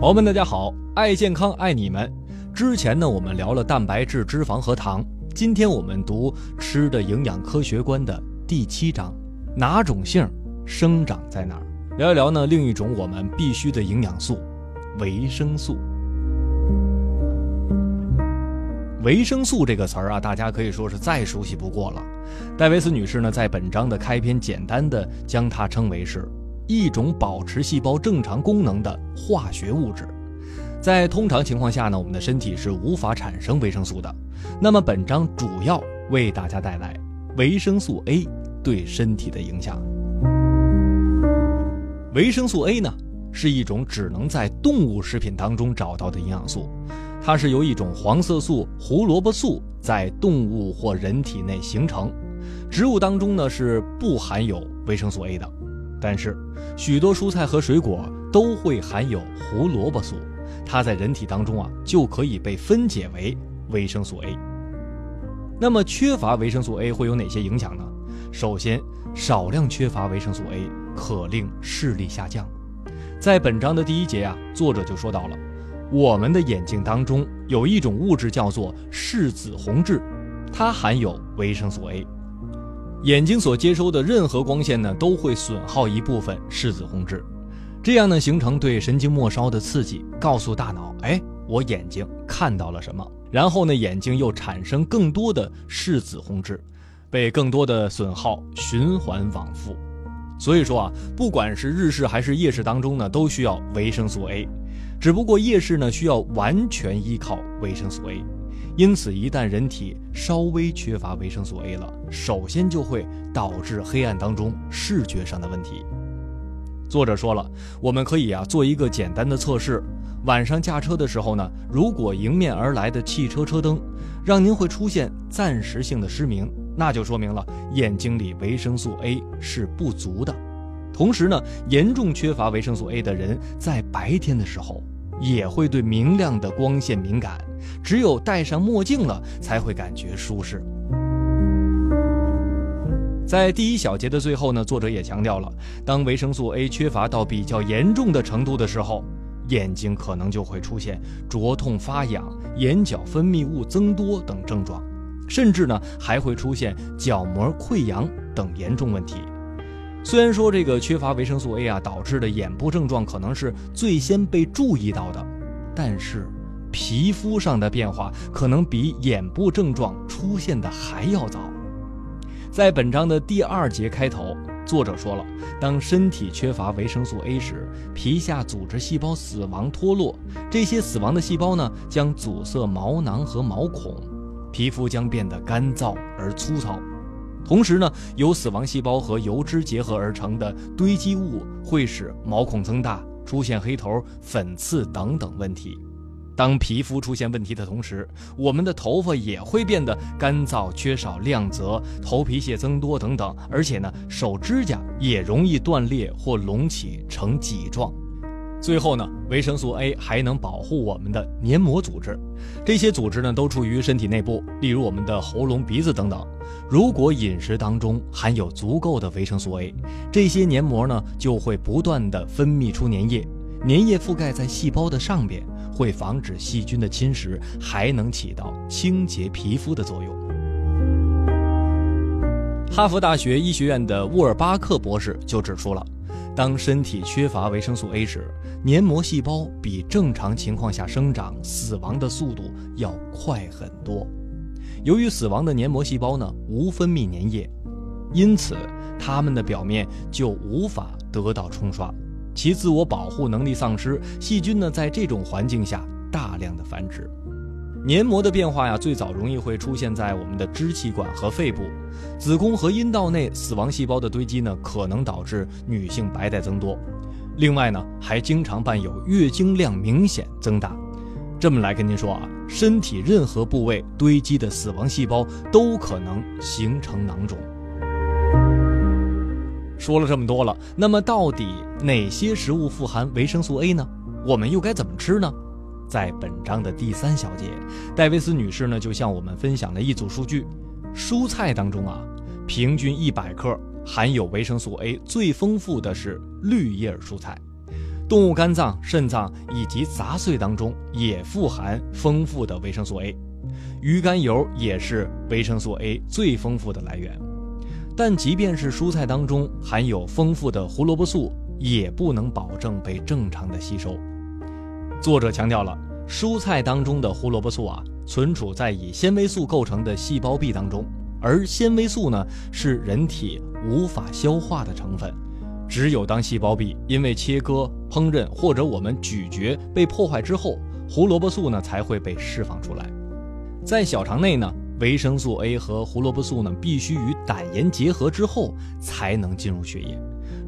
朋友们，大家好，爱健康爱你们。之前呢，我们聊了蛋白质、脂肪和糖，今天我们读《吃的营养科学观》的第七章，哪种杏生长在哪儿？聊一聊呢，另一种我们必须的营养素——维生素。维生素这个词儿啊，大家可以说是再熟悉不过了。戴维斯女士呢，在本章的开篇简单的将它称为是一种保持细胞正常功能的化学物质。在通常情况下呢，我们的身体是无法产生维生素的。那么本章主要为大家带来维生素 A 对身体的影响。维生素 A 呢，是一种只能在动物食品当中找到的营养素。它是由一种黄色素胡萝卜素在动物或人体内形成，植物当中呢是不含有维生素 A 的，但是许多蔬菜和水果都会含有胡萝卜素，它在人体当中啊就可以被分解为维生素 A。那么缺乏维生素 A 会有哪些影响呢？首先，少量缺乏维生素 A 可令视力下降。在本章的第一节啊，作者就说到了。我们的眼睛当中有一种物质叫做视紫红质，它含有维生素 A。眼睛所接收的任何光线呢，都会损耗一部分视紫红质，这样呢形成对神经末梢的刺激，告诉大脑：哎，我眼睛看到了什么？然后呢，眼睛又产生更多的视紫红质，被更多的损耗，循环往复。所以说啊，不管是日视还是夜视当中呢，都需要维生素 A。只不过夜视呢，需要完全依靠维生素 A，因此一旦人体稍微缺乏维生素 A 了，首先就会导致黑暗当中视觉上的问题。作者说了，我们可以啊做一个简单的测试：晚上驾车的时候呢，如果迎面而来的汽车车灯让您会出现暂时性的失明，那就说明了眼睛里维生素 A 是不足的。同时呢，严重缺乏维生素 A 的人在白天的时候也会对明亮的光线敏感，只有戴上墨镜了才会感觉舒适。在第一小节的最后呢，作者也强调了，当维生素 A 缺乏到比较严重的程度的时候，眼睛可能就会出现灼痛、发痒、眼角分泌物增多等症状，甚至呢还会出现角膜溃疡等严重问题。虽然说这个缺乏维生素 A 啊导致的眼部症状可能是最先被注意到的，但是皮肤上的变化可能比眼部症状出现的还要早。在本章的第二节开头，作者说了，当身体缺乏维生素 A 时，皮下组织细胞死亡脱落，这些死亡的细胞呢将阻塞毛囊和毛孔，皮肤将变得干燥而粗糙。同时呢，由死亡细胞和油脂结合而成的堆积物会使毛孔增大，出现黑头、粉刺等等问题。当皮肤出现问题的同时，我们的头发也会变得干燥、缺少亮泽、头皮屑增多等等，而且呢，手指甲也容易断裂或隆起成棘状。最后呢，维生素 A 还能保护我们的黏膜组织，这些组织呢都处于身体内部，例如我们的喉咙、鼻子等等。如果饮食当中含有足够的维生素 A，这些黏膜呢就会不断的分泌出粘液，粘液覆盖在细胞的上边，会防止细菌的侵蚀，还能起到清洁皮肤的作用。哈佛大学医学院的沃尔巴克博士就指出了。当身体缺乏维生素 A 时，黏膜细胞比正常情况下生长、死亡的速度要快很多。由于死亡的黏膜细胞呢无分泌粘液，因此它们的表面就无法得到冲刷，其自我保护能力丧失，细菌呢在这种环境下大量的繁殖。黏膜的变化呀，最早容易会出现在我们的支气管和肺部、子宫和阴道内。死亡细胞的堆积呢，可能导致女性白带增多。另外呢，还经常伴有月经量明显增大。这么来跟您说啊，身体任何部位堆积的死亡细胞都可能形成囊肿。说了这么多了，那么到底哪些食物富含维生素 A 呢？我们又该怎么吃呢？在本章的第三小节，戴维斯女士呢就向我们分享了一组数据：蔬菜当中啊，平均一百克含有维生素 A 最丰富的是绿叶蔬菜，动物肝脏、肾脏以及杂碎当中也富含丰富的维生素 A，鱼肝油也是维生素 A 最丰富的来源。但即便是蔬菜当中含有丰富的胡萝卜素，也不能保证被正常的吸收。作者强调了，蔬菜当中的胡萝卜素啊，存储在以纤维素构成的细胞壁当中，而纤维素呢，是人体无法消化的成分。只有当细胞壁因为切割、烹饪或者我们咀嚼被破坏之后，胡萝卜素呢才会被释放出来。在小肠内呢。维生素 A 和胡萝卜素呢，必须与胆盐结合之后才能进入血液。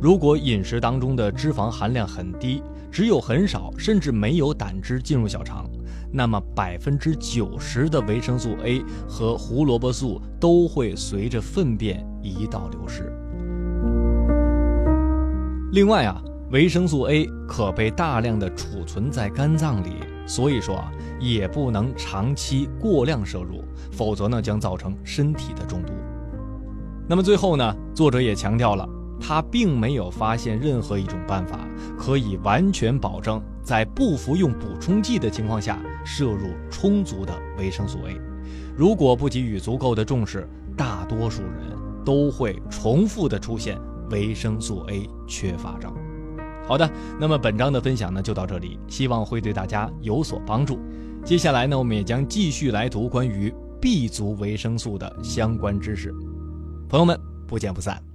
如果饮食当中的脂肪含量很低，只有很少甚至没有胆汁进入小肠，那么百分之九十的维生素 A 和胡萝卜素都会随着粪便一道流失。另外啊。维生素 A 可被大量的储存在肝脏里，所以说啊，也不能长期过量摄入，否则呢将造成身体的中毒。那么最后呢，作者也强调了，他并没有发现任何一种办法可以完全保证在不服用补充剂的情况下摄入充足的维生素 A。如果不给予足够的重视，大多数人都会重复的出现维生素 A 缺乏症。好的，那么本章的分享呢就到这里，希望会对大家有所帮助。接下来呢，我们也将继续来读关于 B 族维生素的相关知识。朋友们，不见不散。